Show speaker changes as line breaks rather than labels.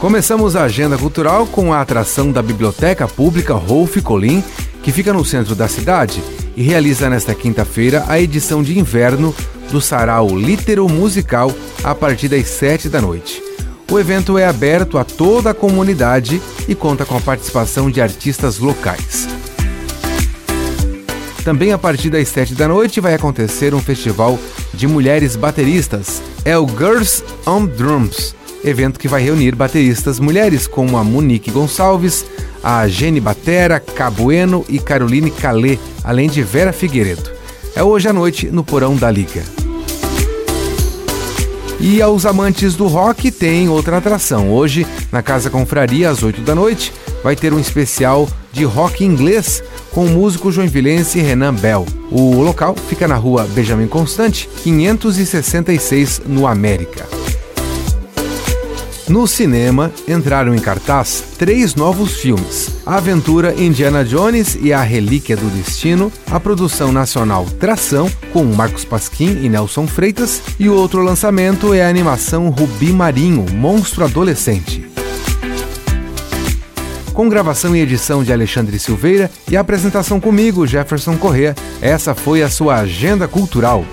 Começamos a agenda cultural com a atração da Biblioteca Pública Rolf Colin, que fica no centro da cidade e realiza nesta quinta-feira a edição de inverno do Sarau Litero Musical a partir das sete da noite. O evento é aberto a toda a comunidade e conta com a participação de artistas locais. Também a partir das sete da noite vai acontecer um festival de mulheres bateristas. É o Girls on Drums, evento que vai reunir bateristas mulheres como a Monique Gonçalves, a Jenny Batera, Cabueno e Caroline Calê, além de Vera Figueiredo. É hoje à noite no Porão da Liga. E aos amantes do rock tem outra atração. Hoje, na Casa Confraria, às 8 da noite, vai ter um especial de rock inglês com o músico joinvilense Renan Bell. O local fica na rua Benjamin Constante, 566, no América. No cinema, entraram em cartaz três novos filmes: A Aventura Indiana Jones e a Relíquia do Destino, a produção nacional Tração, com Marcos Pasquim e Nelson Freitas, e o outro lançamento é a animação Rubi Marinho, Monstro Adolescente. Com gravação e edição de Alexandre Silveira e apresentação comigo, Jefferson Corrêa, essa foi a sua Agenda Cultural.